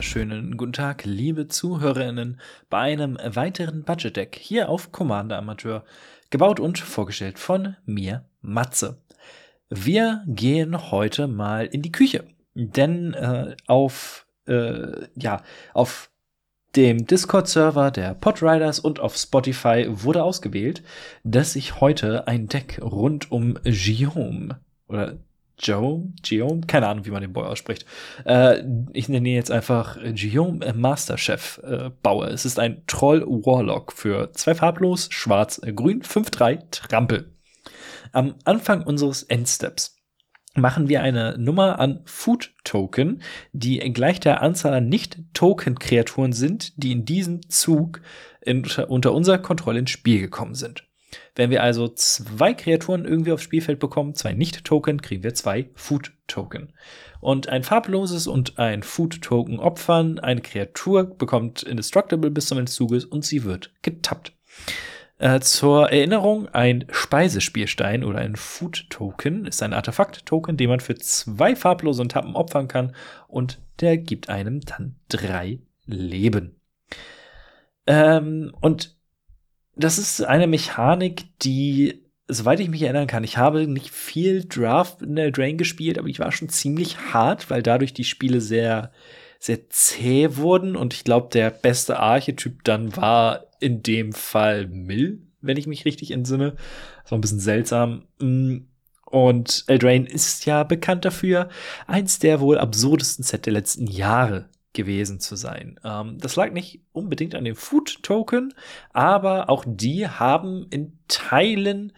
wunderschönen guten Tag, liebe ZuhörerInnen, bei einem weiteren Budget Deck hier auf Commander Amateur, gebaut und vorgestellt von mir, Matze. Wir gehen heute mal in die Küche, denn äh, auf, äh, ja, auf dem Discord-Server der Podriders und auf Spotify wurde ausgewählt, dass ich heute ein Deck rund um Guillaume oder Joe, Guillaume, keine Ahnung, wie man den Boy ausspricht. Äh, ich nenne ihn jetzt einfach Guillaume äh, Masterchef äh, baue. Es ist ein Troll Warlock für zwei farblos, schwarz, äh, grün, 5-3, Trampel. Am Anfang unseres Endsteps machen wir eine Nummer an Food Token, die gleich der Anzahl an Nicht-Token-Kreaturen sind, die in diesem Zug in, unter unserer Kontrolle ins Spiel gekommen sind. Wenn wir also zwei Kreaturen irgendwie aufs Spielfeld bekommen, zwei Nicht-Token, kriegen wir zwei Food-Token. Und ein farbloses und ein Food-Token opfern. Eine Kreatur bekommt Indestructible bis zum Ende des Zuges und sie wird getappt. Äh, zur Erinnerung, ein Speisespielstein oder ein Food-Token ist ein Artefakt-Token, den man für zwei farblose und Tappen opfern kann und der gibt einem dann drei Leben. Ähm, und das ist eine Mechanik, die, soweit ich mich erinnern kann, ich habe nicht viel Draft in der Drain gespielt, aber ich war schon ziemlich hart, weil dadurch die Spiele sehr, sehr zäh wurden und ich glaube, der beste Archetyp dann war in dem Fall Mill, wenn ich mich richtig entsinne. War ein bisschen seltsam. Mm, und Eldraine ist ja bekannt dafür, eins der wohl absurdesten Set der letzten Jahre gewesen zu sein. Ähm, das lag nicht unbedingt an dem Food Token, aber auch die haben in Teilen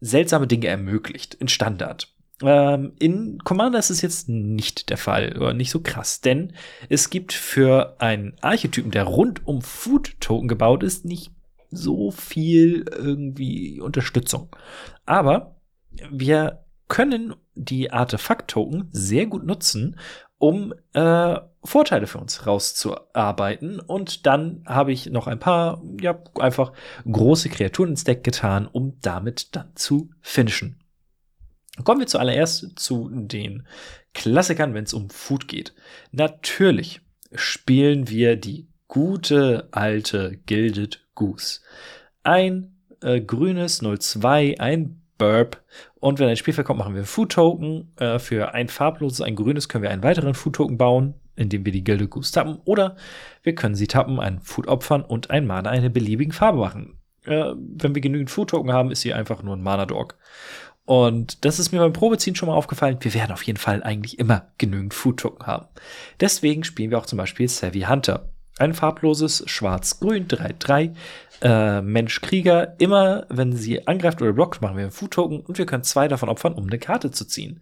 seltsame Dinge ermöglicht, in Standard. Ähm, in Commander ist es jetzt nicht der Fall oder nicht so krass, denn es gibt für einen Archetypen, der rund um Food Token gebaut ist, nicht so viel irgendwie Unterstützung. Aber wir können die Artefakt-Token sehr gut nutzen, um äh, Vorteile für uns rauszuarbeiten. Und dann habe ich noch ein paar, ja, einfach große Kreaturen ins Deck getan, um damit dann zu finishen. Kommen wir zuallererst zu den Klassikern, wenn es um Food geht. Natürlich spielen wir die gute alte Gilded Goose. Ein äh, grünes 02, ein Burp. Und wenn ein Spielfeld kommt, machen wir Food Token. Äh, für ein farbloses, ein grünes können wir einen weiteren Food Token bauen, indem wir die Gilde Goose tappen. Oder wir können sie tappen, einen Food opfern und ein Mana eine beliebigen Farbe machen. Äh, wenn wir genügend Food Token haben, ist sie einfach nur ein Mana Dog. Und das ist mir beim Probeziehen schon mal aufgefallen. Wir werden auf jeden Fall eigentlich immer genügend Food Token haben. Deswegen spielen wir auch zum Beispiel Savvy Hunter. Ein farbloses Schwarz-Grün 3-3 äh, Mensch-Krieger. Immer wenn sie angreift oder blockt, machen wir einen Food-Token und wir können zwei davon opfern, um eine Karte zu ziehen.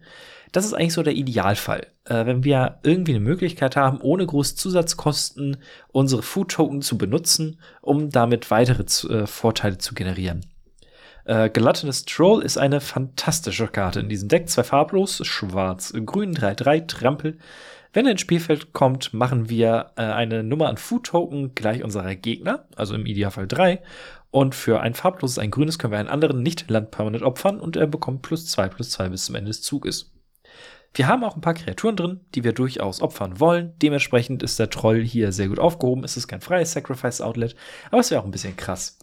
Das ist eigentlich so der Idealfall. Äh, wenn wir irgendwie eine Möglichkeit haben, ohne große Zusatzkosten unsere Food-Token zu benutzen, um damit weitere äh, Vorteile zu generieren. Äh, Gluttonous Troll ist eine fantastische Karte in diesem Deck. Zwei farblos, schwarz, grün, 3-3, Trampel. Wenn er ins Spielfeld kommt, machen wir äh, eine Nummer an Food Token gleich unserer Gegner, also im Idealfall drei. Und für ein farbloses, ein grünes können wir einen anderen Nicht-Land permanent opfern und er bekommt plus zwei plus zwei bis zum Ende des Zuges. Wir haben auch ein paar Kreaturen drin, die wir durchaus opfern wollen. Dementsprechend ist der Troll hier sehr gut aufgehoben. Es ist kein freies Sacrifice-Outlet, aber es wäre auch ein bisschen krass.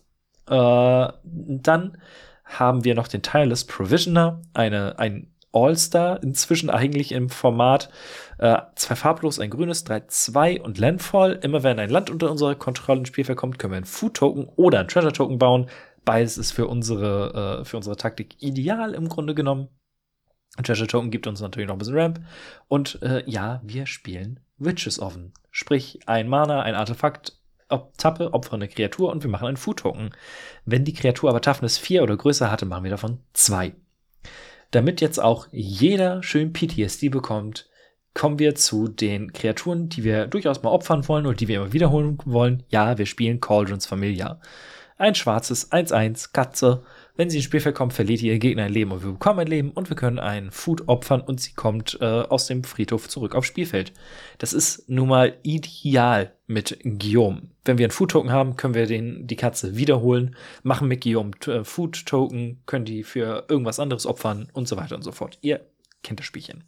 Äh, dann haben wir noch den Tireless Provisioner, eine, ein All-Star, inzwischen eigentlich im Format äh, zwei farblos, ein grünes, 3-2 und Landfall. Immer wenn ein Land unter unsere Kontrolle ins Spiel kommt, können wir einen Food-Token oder einen Treasure-Token bauen. Beides ist für unsere, äh, für unsere Taktik ideal im Grunde genommen. Ein Treasure-Token gibt uns natürlich noch ein bisschen Ramp. Und äh, ja, wir spielen Witches Oven. Sprich, ein Mana, ein Artefakt, ob Tappe, opfere eine Kreatur und wir machen einen Food-Token. Wenn die Kreatur aber Toughness 4 oder größer hatte, machen wir davon zwei damit jetzt auch jeder schön PTSD bekommt, kommen wir zu den Kreaturen, die wir durchaus mal opfern wollen und die wir immer wiederholen wollen. Ja, wir spielen Cauldrons Familia. Ein schwarzes 1-1 Katze. Wenn sie ins Spielfeld kommt, verliert ihr Gegner ein Leben und wir bekommen ein Leben und wir können einen Food opfern und sie kommt äh, aus dem Friedhof zurück aufs Spielfeld. Das ist nun mal ideal mit Guillaume. Wenn wir einen Food-Token haben, können wir den, die Katze wiederholen, machen mit Guillaume äh, Food-Token, können die für irgendwas anderes opfern und so weiter und so fort. Ihr kennt das Spielchen.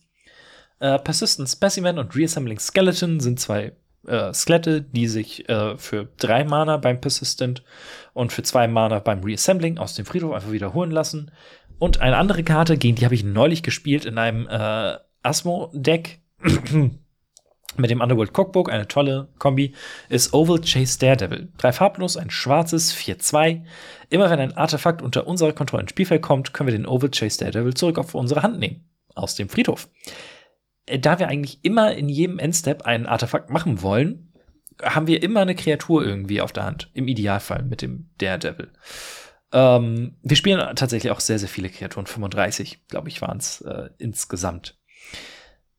Äh, Persistent Specimen und Reassembling Skeleton sind zwei äh, Skelette, die sich äh, für drei Mana beim Persistent und für zwei Mana beim Reassembling aus dem Friedhof einfach wiederholen lassen. Und eine andere Karte, gegen die habe ich neulich gespielt in einem äh, Asmo-Deck mit dem Underworld Cookbook, eine tolle Kombi, ist Oval Chase Daredevil. Drei farblos, ein schwarzes, 4-2. Immer wenn ein Artefakt unter unserer Kontrolle ins Spielfeld kommt, können wir den Oval Chase Daredevil zurück auf unsere Hand nehmen. Aus dem Friedhof. Äh, da wir eigentlich immer in jedem Endstep einen Artefakt machen wollen, haben wir immer eine Kreatur irgendwie auf der Hand. Im Idealfall mit dem Daredevil. Ähm, wir spielen tatsächlich auch sehr, sehr viele Kreaturen. 35, glaube ich, waren es äh, insgesamt.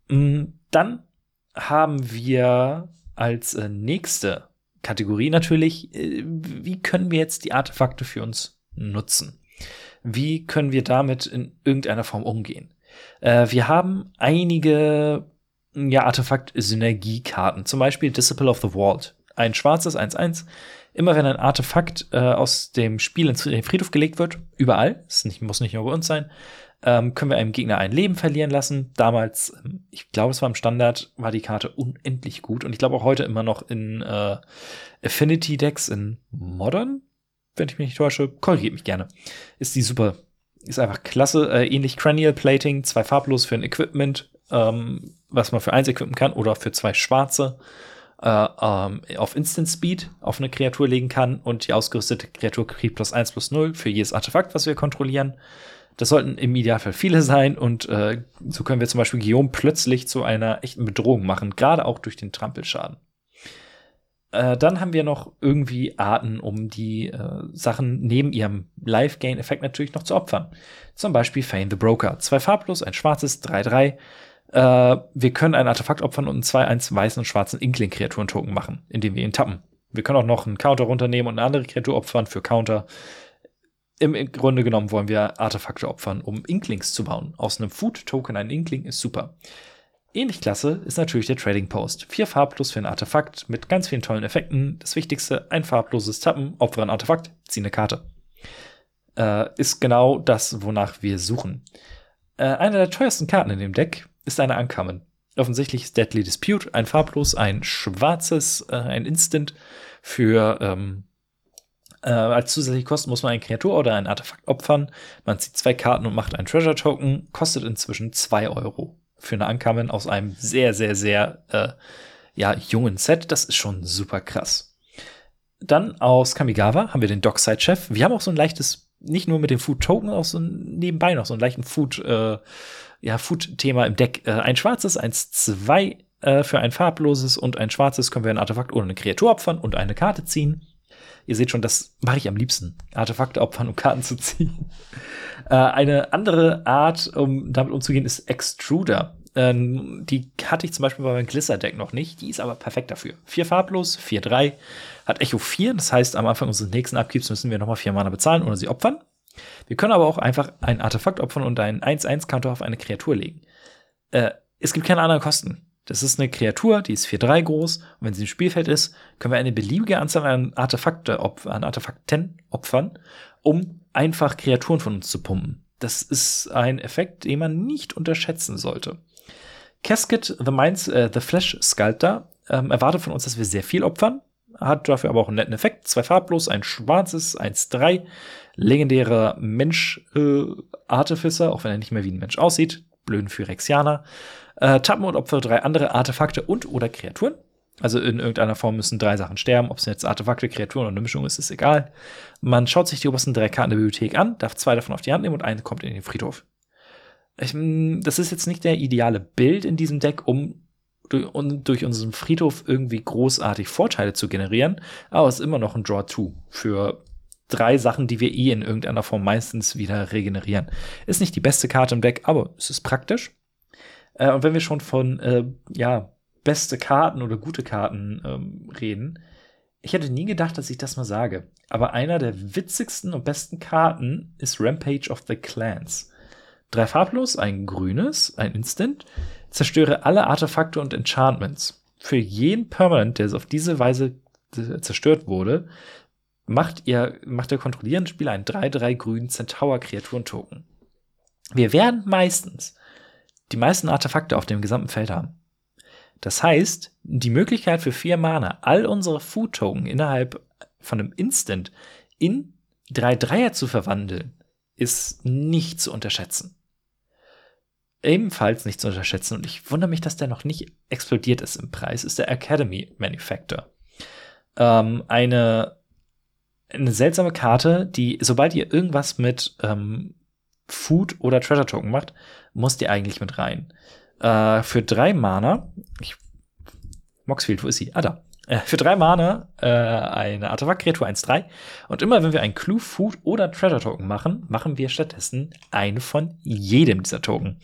Mhm, dann haben wir als äh, nächste Kategorie natürlich, äh, wie können wir jetzt die Artefakte für uns nutzen? Wie können wir damit in irgendeiner Form umgehen? Äh, wir haben einige ja, Artefakt-Synergiekarten, zum Beispiel Disciple of the Vault. Ein schwarzes 1-1. Immer wenn ein Artefakt äh, aus dem Spiel in den Friedhof gelegt wird, überall, es muss nicht nur bei uns sein, ähm, können wir einem Gegner ein Leben verlieren lassen. Damals, ähm, ich glaube, es war im Standard, war die Karte unendlich gut. Und ich glaube auch heute immer noch in äh, Affinity-Decks in Modern, wenn ich mich nicht täusche, korrigiert mich gerne. Ist die super ist einfach klasse. Äh, ähnlich Cranial Plating, zwei farblos für ein Equipment, ähm, was man für eins equippen kann, oder für zwei schwarze äh, ähm, auf Instant Speed auf eine Kreatur legen kann und die ausgerüstete Kreatur kriegt plus eins plus null für jedes Artefakt, was wir kontrollieren. Das sollten im Idealfall viele sein und äh, so können wir zum Beispiel Guillaume plötzlich zu einer echten Bedrohung machen, gerade auch durch den Trampelschaden. Äh, dann haben wir noch irgendwie Arten, um die äh, Sachen neben ihrem Live-Gain-Effekt natürlich noch zu opfern. Zum Beispiel Fane the Broker. Zwei farblos, ein schwarzes, 3-3. Äh, wir können ein Artefakt opfern und einen 2-1 weißen und schwarzen Inkling-Kreaturen-Token machen, indem wir ihn tappen. Wir können auch noch einen Counter runternehmen und eine andere Kreatur opfern für Counter. Im Grunde genommen wollen wir Artefakte opfern, um Inklings zu bauen. Aus einem Food-Token ein Inkling ist super. Ähnlich klasse ist natürlich der Trading Post. Vier farblos für ein Artefakt mit ganz vielen tollen Effekten. Das Wichtigste, ein farbloses Tappen, opfere ein Artefakt, zieh eine Karte. Äh, ist genau das, wonach wir suchen. Äh, eine der teuersten Karten in dem Deck ist eine Uncommon. Offensichtlich ist Deadly Dispute ein farblos, ein schwarzes, äh, ein Instant für ähm, äh, als zusätzliche Kosten muss man eine Kreatur oder ein Artefakt opfern. Man zieht zwei Karten und macht einen Treasure Token, kostet inzwischen zwei Euro für eine Ankamen aus einem sehr, sehr, sehr äh, ja, jungen Set. Das ist schon super krass. Dann aus Kamigawa haben wir den Dockside-Chef. Wir haben auch so ein leichtes, nicht nur mit dem Food-Token, auch so ein, nebenbei noch so einen leichten Food, äh, ja, Food-Thema im Deck. Äh, ein schwarzes, eins, zwei äh, für ein farbloses und ein schwarzes können wir ein Artefakt oder eine Kreatur opfern und eine Karte ziehen. Ihr seht schon, das mache ich am liebsten. Artefakte opfern, um Karten zu ziehen. Äh, eine andere Art, um damit umzugehen, ist Extruder. Ähm, die hatte ich zum Beispiel bei meinem Glisser-Deck noch nicht. Die ist aber perfekt dafür. Vier farblos, 4-3, hat Echo 4. Das heißt, am Anfang unseres nächsten Abgibs müssen wir nochmal vier Mana bezahlen oder sie opfern. Wir können aber auch einfach ein Artefakt opfern und einen 1-1-Counter auf eine Kreatur legen. Äh, es gibt keine anderen Kosten. Das ist eine Kreatur, die ist 4-3 groß. Und wenn sie im Spielfeld ist, können wir eine beliebige Anzahl an, Artefakte an Artefakten opfern, um einfach Kreaturen von uns zu pumpen. Das ist ein Effekt, den man nicht unterschätzen sollte. Casket the Minds, äh, The Flash Sculptor ähm, erwartet von uns, dass wir sehr viel opfern, hat dafür aber auch einen netten Effekt. Zwei farblos, ein schwarzes, 1-3. Legendärer Mensch-Artificer, äh, auch wenn er nicht mehr wie ein Mensch aussieht. Blöden Phyrexianer. Äh, tappen und opfere drei andere Artefakte und oder Kreaturen. Also in irgendeiner Form müssen drei Sachen sterben. Ob es jetzt Artefakte, Kreaturen oder eine Mischung ist, ist egal. Man schaut sich die obersten drei Karten der Bibliothek an, darf zwei davon auf die Hand nehmen und eine kommt in den Friedhof. Ich, mm, das ist jetzt nicht der ideale Bild in diesem Deck, um durch, um durch unseren Friedhof irgendwie großartig Vorteile zu generieren, aber es ist immer noch ein Draw 2 für drei Sachen, die wir eh in irgendeiner Form meistens wieder regenerieren. Ist nicht die beste Karte im Deck, aber es ist praktisch. Äh, und wenn wir schon von, äh, ja, beste Karten oder gute Karten ähm, reden, ich hätte nie gedacht, dass ich das mal sage. Aber einer der witzigsten und besten Karten ist Rampage of the Clans. Drei farblos, ein grünes, ein Instant. Zerstöre alle Artefakte und Enchantments. Für jeden Permanent, der auf diese Weise zerstört wurde, macht, ihr, macht der kontrollierende Spieler einen 3-3 grünen Centaur-Kreaturen-Token. Wir werden meistens die meisten Artefakte auf dem gesamten Feld haben. Das heißt, die Möglichkeit für vier Mana, all unsere Food-Token innerhalb von einem Instant in drei Dreier zu verwandeln, ist nicht zu unterschätzen. Ebenfalls nicht zu unterschätzen, und ich wundere mich, dass der noch nicht explodiert ist im Preis, ist der Academy Manufactor. Ähm, eine, eine seltsame Karte, die, sobald ihr irgendwas mit ähm, Food oder Treasure Token macht, muss die eigentlich mit rein. Äh, für drei Mana, ich, Moxfield, wo ist sie? Ah, da. Äh, für drei Mana äh, eine Artefakt-Kreatur 1-3. Und immer wenn wir ein Clue, Food oder Treasure Token machen, machen wir stattdessen einen von jedem dieser Token.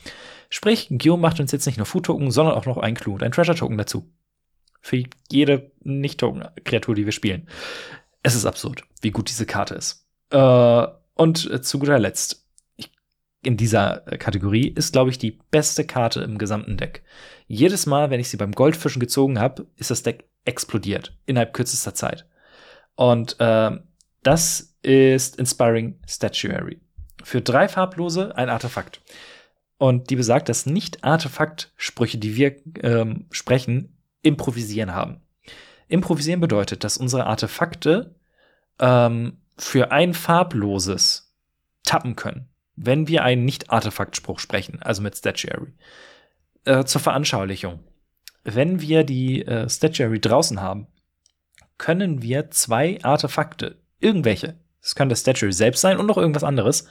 Sprich, Geo macht uns jetzt nicht nur Food-Token, sondern auch noch ein Clue und ein Treasure Token dazu. Für jede Nicht-Token-Kreatur, die wir spielen. Es ist absurd, wie gut diese Karte ist. Äh, und zu guter Letzt, in dieser äh, Kategorie ist, glaube ich, die beste Karte im gesamten Deck. Jedes Mal, wenn ich sie beim Goldfischen gezogen habe, ist das Deck explodiert innerhalb kürzester Zeit. Und äh, das ist Inspiring Statuary. Für drei farblose ein Artefakt. Und die besagt, dass nicht Artefakt-Sprüche, die wir ähm, sprechen, improvisieren haben. Improvisieren bedeutet, dass unsere Artefakte ähm, für ein farbloses tappen können wenn wir einen Nicht-Artefakt-Spruch sprechen, also mit Statuary. Äh, zur Veranschaulichung. Wenn wir die äh, Statuary draußen haben, können wir zwei Artefakte, irgendwelche, kann das Statuary selbst sein und noch irgendwas anderes,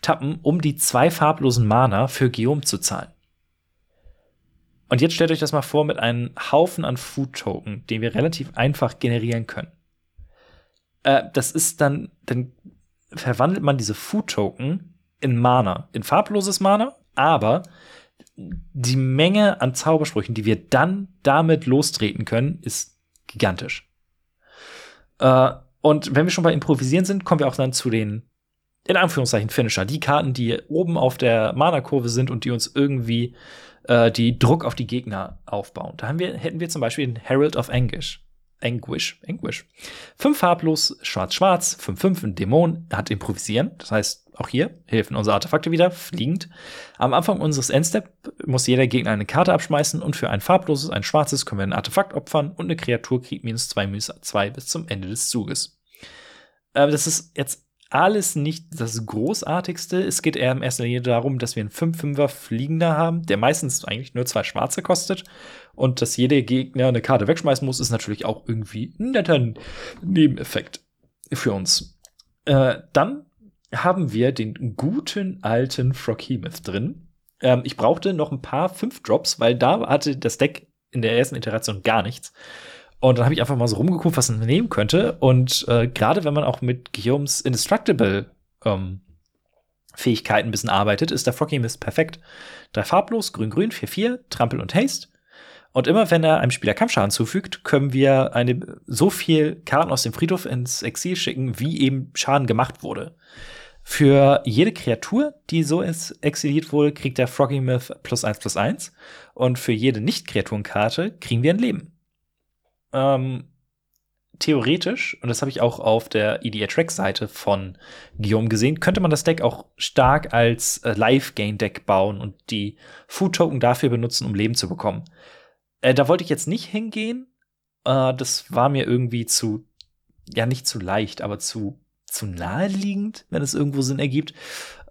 tappen, um die zwei farblosen Mana für Geom zu zahlen. Und jetzt stellt euch das mal vor mit einem Haufen an Food-Token, den wir relativ einfach generieren können. Äh, das ist dann, dann verwandelt man diese Food-Token in Mana, in farbloses Mana, aber die Menge an Zaubersprüchen, die wir dann damit lostreten können, ist gigantisch. Äh, und wenn wir schon bei Improvisieren sind, kommen wir auch dann zu den, in Anführungszeichen, Finisher. Die Karten, die oben auf der Mana-Kurve sind und die uns irgendwie äh, die Druck auf die Gegner aufbauen. Da haben wir, hätten wir zum Beispiel den Herald of Anguish. Anguish, Anguish. Fünf farblos, schwarz-schwarz, 5-5, ein Dämon, hat improvisieren. Das heißt, auch hier helfen unsere Artefakte wieder, fliegend. Am Anfang unseres Endstep muss jeder Gegner eine Karte abschmeißen und für ein farbloses, ein schwarzes können wir ein Artefakt opfern und eine Kreatur kriegt minus 2, minus 2 bis zum Ende des Zuges. Äh, das ist jetzt alles nicht das Großartigste. Es geht eher in erster Linie darum, dass wir einen 5-5er Fliegender haben, der meistens eigentlich nur zwei Schwarze kostet. Und dass jeder Gegner eine Karte wegschmeißen muss, ist natürlich auch irgendwie ein netter Nebeneffekt für uns. Äh, dann haben wir den guten alten Froghemoth drin. Ähm, ich brauchte noch ein paar 5-Drops, weil da hatte das Deck in der ersten Iteration gar nichts. Und dann habe ich einfach mal so rumgeguckt, was man nehmen könnte. Und äh, gerade wenn man auch mit Guillaumes Indestructible ähm, Fähigkeiten ein bisschen arbeitet, ist der Froghemoth perfekt. Drei farblos, grün-grün, 4-4, Trampel und Haste. Und immer wenn er einem Spieler Kampfschaden zufügt, können wir eine, so viel Karten aus dem Friedhof ins Exil schicken, wie eben Schaden gemacht wurde. Für jede Kreatur, die so exiliert wurde, kriegt der Froggy Myth plus eins plus eins. Und für jede Nicht-Kreaturenkarte kriegen wir ein Leben. Ähm, theoretisch, und das habe ich auch auf der EDA Track-Seite von Guillaume gesehen, könnte man das Deck auch stark als äh, Live-Gain-Deck bauen und die Food-Token dafür benutzen, um Leben zu bekommen. Äh, da wollte ich jetzt nicht hingehen. Äh, das war mir irgendwie zu, ja, nicht zu leicht, aber zu, zu naheliegend, wenn es irgendwo Sinn ergibt.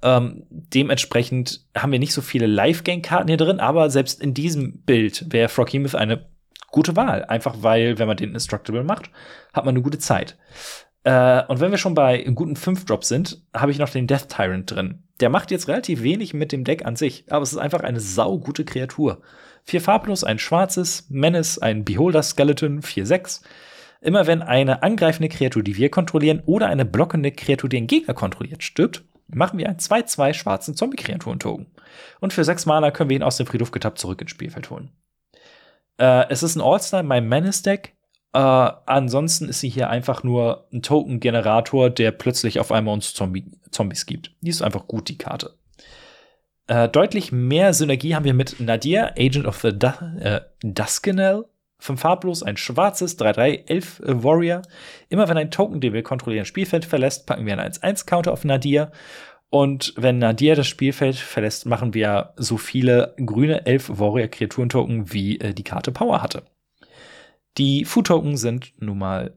Ähm, dementsprechend haben wir nicht so viele Live-Game-Karten hier drin, aber selbst in diesem Bild wäre Froghemoth eine gute Wahl. Einfach weil, wenn man den Instructable macht, hat man eine gute Zeit. Äh, und wenn wir schon bei guten 5-Drops sind, habe ich noch den Death Tyrant drin. Der macht jetzt relativ wenig mit dem Deck an sich, aber es ist einfach eine saugute Kreatur. Vier farblos, ein schwarzes, Menace, ein Beholder Skeleton, 4-6. Immer wenn eine angreifende Kreatur, die wir kontrollieren, oder eine blockende Kreatur, die den Gegner kontrolliert, stirbt, machen wir einen 2-2 schwarzen Zombie-Kreaturen-Token. Und für 6 Mana können wir ihn aus dem Friedhof getappt zurück ins Spielfeld holen. Äh, es ist ein All-Star, mein Menace-Deck. Äh, ansonsten ist sie hier einfach nur ein Token-Generator, der plötzlich auf einmal uns Zombie Zombies gibt. Die ist einfach gut, die Karte. Äh, deutlich mehr Synergie haben wir mit Nadir, Agent of the du äh, Duskenel. Vom Farblos ein schwarzes 3-3-11 äh, Warrior. Immer wenn ein Token, den wir kontrollieren, Spielfeld verlässt, packen wir einen 1-1-Counter auf Nadir. Und wenn Nadir das Spielfeld verlässt, machen wir so viele grüne 11 Warrior-Kreaturen-Token, wie äh, die Karte Power hatte. Die Food-Token sind nun mal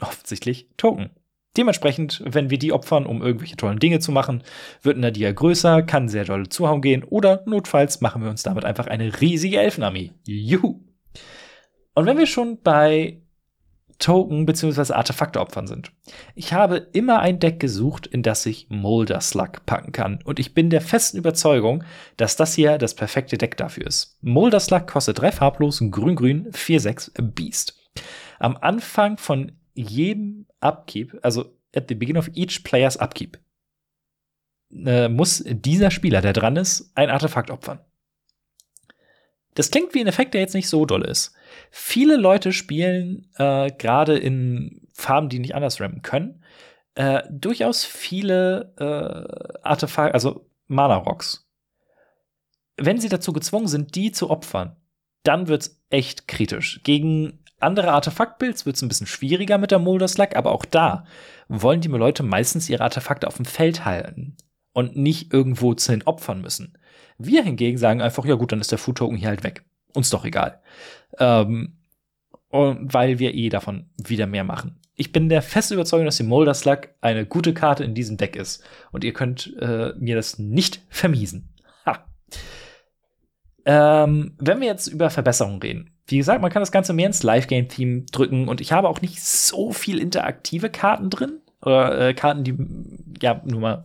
offensichtlich Token. Dementsprechend, wenn wir die opfern, um irgendwelche tollen Dinge zu machen, wird Nadia größer, kann sehr doll zuhauen gehen oder notfalls machen wir uns damit einfach eine riesige Elfenarmee. Juhu! Und wenn wir schon bei Token bzw. Artefakte opfern sind. Ich habe immer ein Deck gesucht, in das ich Molder Slug packen kann. Und ich bin der festen Überzeugung, dass das hier das perfekte Deck dafür ist. Molder Slug kostet drei farblos, grün-grün, 4-6 Beast. Am Anfang von jedem Upkeep, also at the beginning of each player's Upkeep, äh, muss dieser Spieler, der dran ist, ein Artefakt opfern. Das klingt wie ein Effekt, der jetzt nicht so doll ist. Viele Leute spielen äh, gerade in Farben, die nicht anders rampen können, äh, durchaus viele äh, Artefakte, also Mana-Rocks. Wenn sie dazu gezwungen sind, die zu opfern, dann wird's echt kritisch. Gegen andere Artefaktbuilds wird es ein bisschen schwieriger mit der Molder Slug, aber auch da wollen die Leute meistens ihre Artefakte auf dem Feld halten und nicht irgendwo hin opfern müssen. Wir hingegen sagen einfach, ja gut, dann ist der Food Token hier halt weg. Uns doch egal. Ähm, und weil wir eh davon wieder mehr machen. Ich bin der festen Überzeugung, dass die Molder Slug eine gute Karte in diesem Deck ist. Und ihr könnt äh, mir das nicht vermiesen. Ha. Ähm, wenn wir jetzt über Verbesserungen reden. Wie gesagt, man kann das Ganze mehr ins Live-Game-Theme drücken und ich habe auch nicht so viel interaktive Karten drin. Oder äh, Karten, die ja nur mal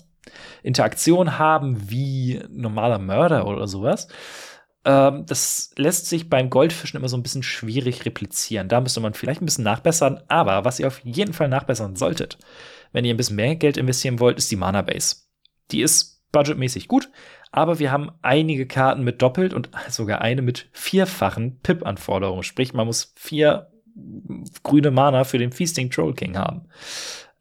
Interaktion haben wie normaler Mörder oder sowas. Ähm, das lässt sich beim Goldfischen immer so ein bisschen schwierig replizieren. Da müsste man vielleicht ein bisschen nachbessern. Aber was ihr auf jeden Fall nachbessern solltet, wenn ihr ein bisschen mehr Geld investieren wollt, ist die Mana Base. Die ist budgetmäßig gut, aber wir haben einige Karten mit doppelt und sogar eine mit vierfachen Pip-Anforderungen. Sprich, man muss vier grüne Mana für den Feasting Troll King haben.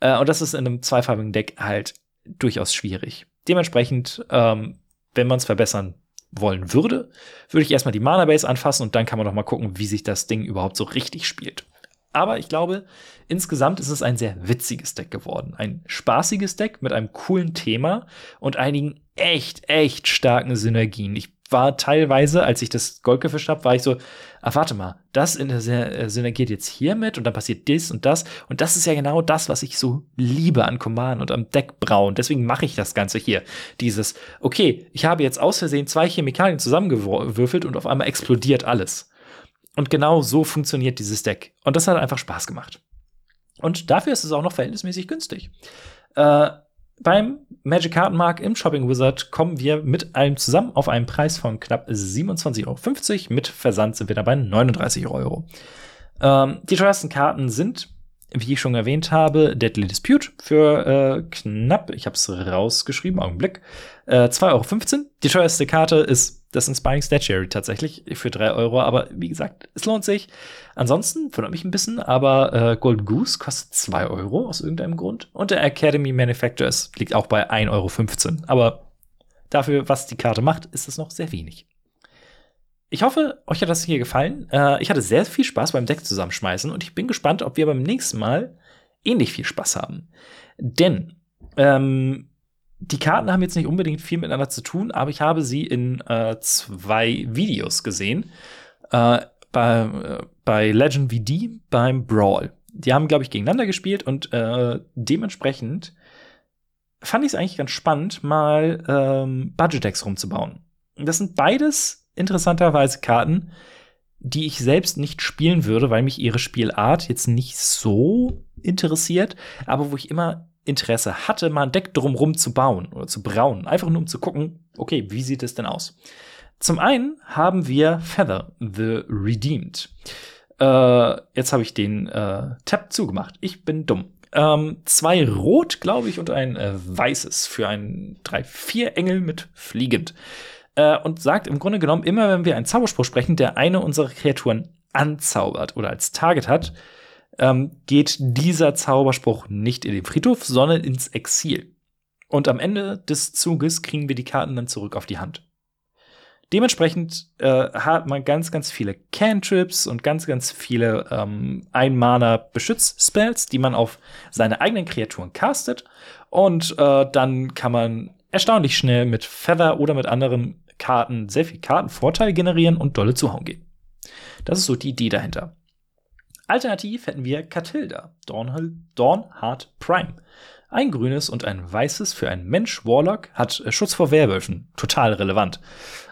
Äh, und das ist in einem zweifarbigen Deck halt durchaus schwierig. Dementsprechend, ähm, wenn man es verbessern wollen würde, würde ich erstmal die Mana Base anfassen und dann kann man noch mal gucken, wie sich das Ding überhaupt so richtig spielt. Aber ich glaube, insgesamt ist es ein sehr witziges Deck geworden. Ein spaßiges Deck mit einem coolen Thema und einigen echt, echt starken Synergien. Ich war teilweise, als ich das Gold gefischt habe, war ich so, ah, warte mal, das äh, synergiert jetzt hiermit und dann passiert dies und das. Und das ist ja genau das, was ich so liebe an Command und am Deck brauen. Deswegen mache ich das Ganze hier. Dieses, okay, ich habe jetzt aus Versehen zwei Chemikalien zusammengewürfelt und auf einmal explodiert alles. Und genau so funktioniert dieses Deck. Und das hat einfach Spaß gemacht. Und dafür ist es auch noch verhältnismäßig günstig. Äh, beim Magic Kartenmarkt im Shopping Wizard kommen wir mit allem zusammen auf einen Preis von knapp 27,50 Euro. Mit Versand sind wir dabei 39 Euro. Ähm, die teuersten Karten sind, wie ich schon erwähnt habe, Deadly Dispute für äh, knapp, ich habe es rausgeschrieben, Augenblick, äh, 2,15 Euro. Die teuerste Karte ist das Inspiring Statuary tatsächlich für drei Euro. Aber wie gesagt, es lohnt sich. Ansonsten wundert mich ein bisschen, aber äh, Gold Goose kostet zwei Euro aus irgendeinem Grund. Und der Academy Manufacturers liegt auch bei 1,15 Euro. Aber dafür, was die Karte macht, ist es noch sehr wenig. Ich hoffe, euch hat das hier gefallen. Äh, ich hatte sehr viel Spaß beim Deck zusammenschmeißen und ich bin gespannt, ob wir beim nächsten Mal ähnlich viel Spaß haben. Denn ähm, die Karten haben jetzt nicht unbedingt viel miteinander zu tun, aber ich habe sie in äh, zwei Videos gesehen. Äh, bei, äh, bei Legend VD beim Brawl. Die haben, glaube ich, gegeneinander gespielt und äh, dementsprechend fand ich es eigentlich ganz spannend, mal ähm, Budget-Decks rumzubauen. Das sind beides interessanterweise Karten, die ich selbst nicht spielen würde, weil mich ihre Spielart jetzt nicht so interessiert, aber wo ich immer Interesse hatte, mal ein Deck drumrum zu bauen oder zu brauen. Einfach nur um zu gucken, okay, wie sieht es denn aus? Zum einen haben wir Feather, The Redeemed. Äh, jetzt habe ich den äh, Tab zugemacht. Ich bin dumm. ähm, zwei rot, glaube ich, und ein äh, weißes für ein drei, vier Engel mit fliegend. Äh, und sagt im Grunde genommen, immer wenn wir einen Zauberspruch sprechen, der eine unserer Kreaturen anzaubert oder als Target hat, ähm, geht dieser Zauberspruch nicht in den Friedhof, sondern ins Exil. Und am Ende des Zuges kriegen wir die Karten dann zurück auf die Hand. Dementsprechend äh, hat man ganz, ganz viele Cantrips und ganz, ganz viele ähm, Ein-Mana-Beschütz-Spells, die man auf seine eigenen Kreaturen castet. Und äh, dann kann man erstaunlich schnell mit Feather oder mit anderen Karten sehr viel Kartenvorteil generieren und dolle zuhauen gehen. Das ist so die Idee dahinter. Alternativ hätten wir Catilda, Dawnheart Prime. Ein grünes und ein weißes für einen Mensch Warlock hat äh, Schutz vor Werwölfen. Total relevant.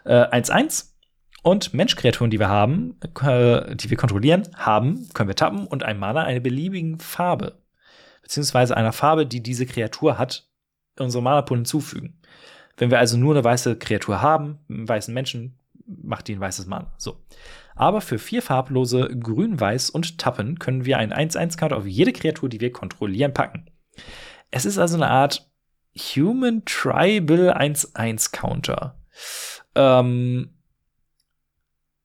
1-1. Äh, und Menschkreaturen, die wir haben, äh, die wir kontrollieren, haben, können wir tappen und ein Mana einer beliebigen Farbe. Beziehungsweise einer Farbe, die diese Kreatur hat, unsere Mana-Pool hinzufügen. Wenn wir also nur eine weiße Kreatur haben, einen weißen Menschen, macht die ein weißes Mana. So. Aber für vier farblose Grün, Weiß und Tappen können wir ein 1-1-Karte auf jede Kreatur, die wir kontrollieren, packen. Es ist also eine Art Human Tribal 1-1 Counter. Ähm,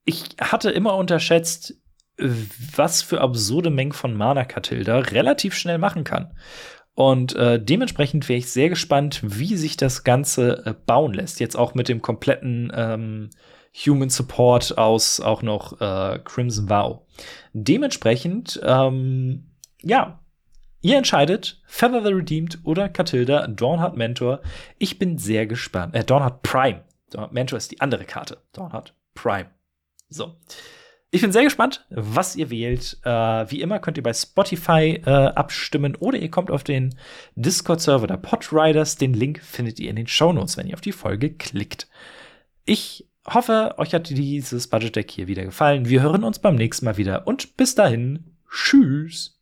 ich hatte immer unterschätzt, was für absurde Mengen von Mana Katilda relativ schnell machen kann. Und äh, dementsprechend wäre ich sehr gespannt, wie sich das Ganze äh, bauen lässt. Jetzt auch mit dem kompletten ähm, Human Support aus auch noch äh, Crimson Vow. Dementsprechend, ähm, ja, Ihr entscheidet, Feather the Redeemed oder Catilda, Dawnheart Mentor. Ich bin sehr gespannt. Äh, Dawnheart Prime. Dawnheart Mentor ist die andere Karte. Dawnheart Prime. So. Ich bin sehr gespannt, was ihr wählt. Äh, wie immer könnt ihr bei Spotify äh, abstimmen oder ihr kommt auf den Discord-Server der Podriders. Den Link findet ihr in den Shownotes, wenn ihr auf die Folge klickt. Ich hoffe, euch hat dieses Budget Deck hier wieder gefallen. Wir hören uns beim nächsten Mal wieder und bis dahin, tschüss.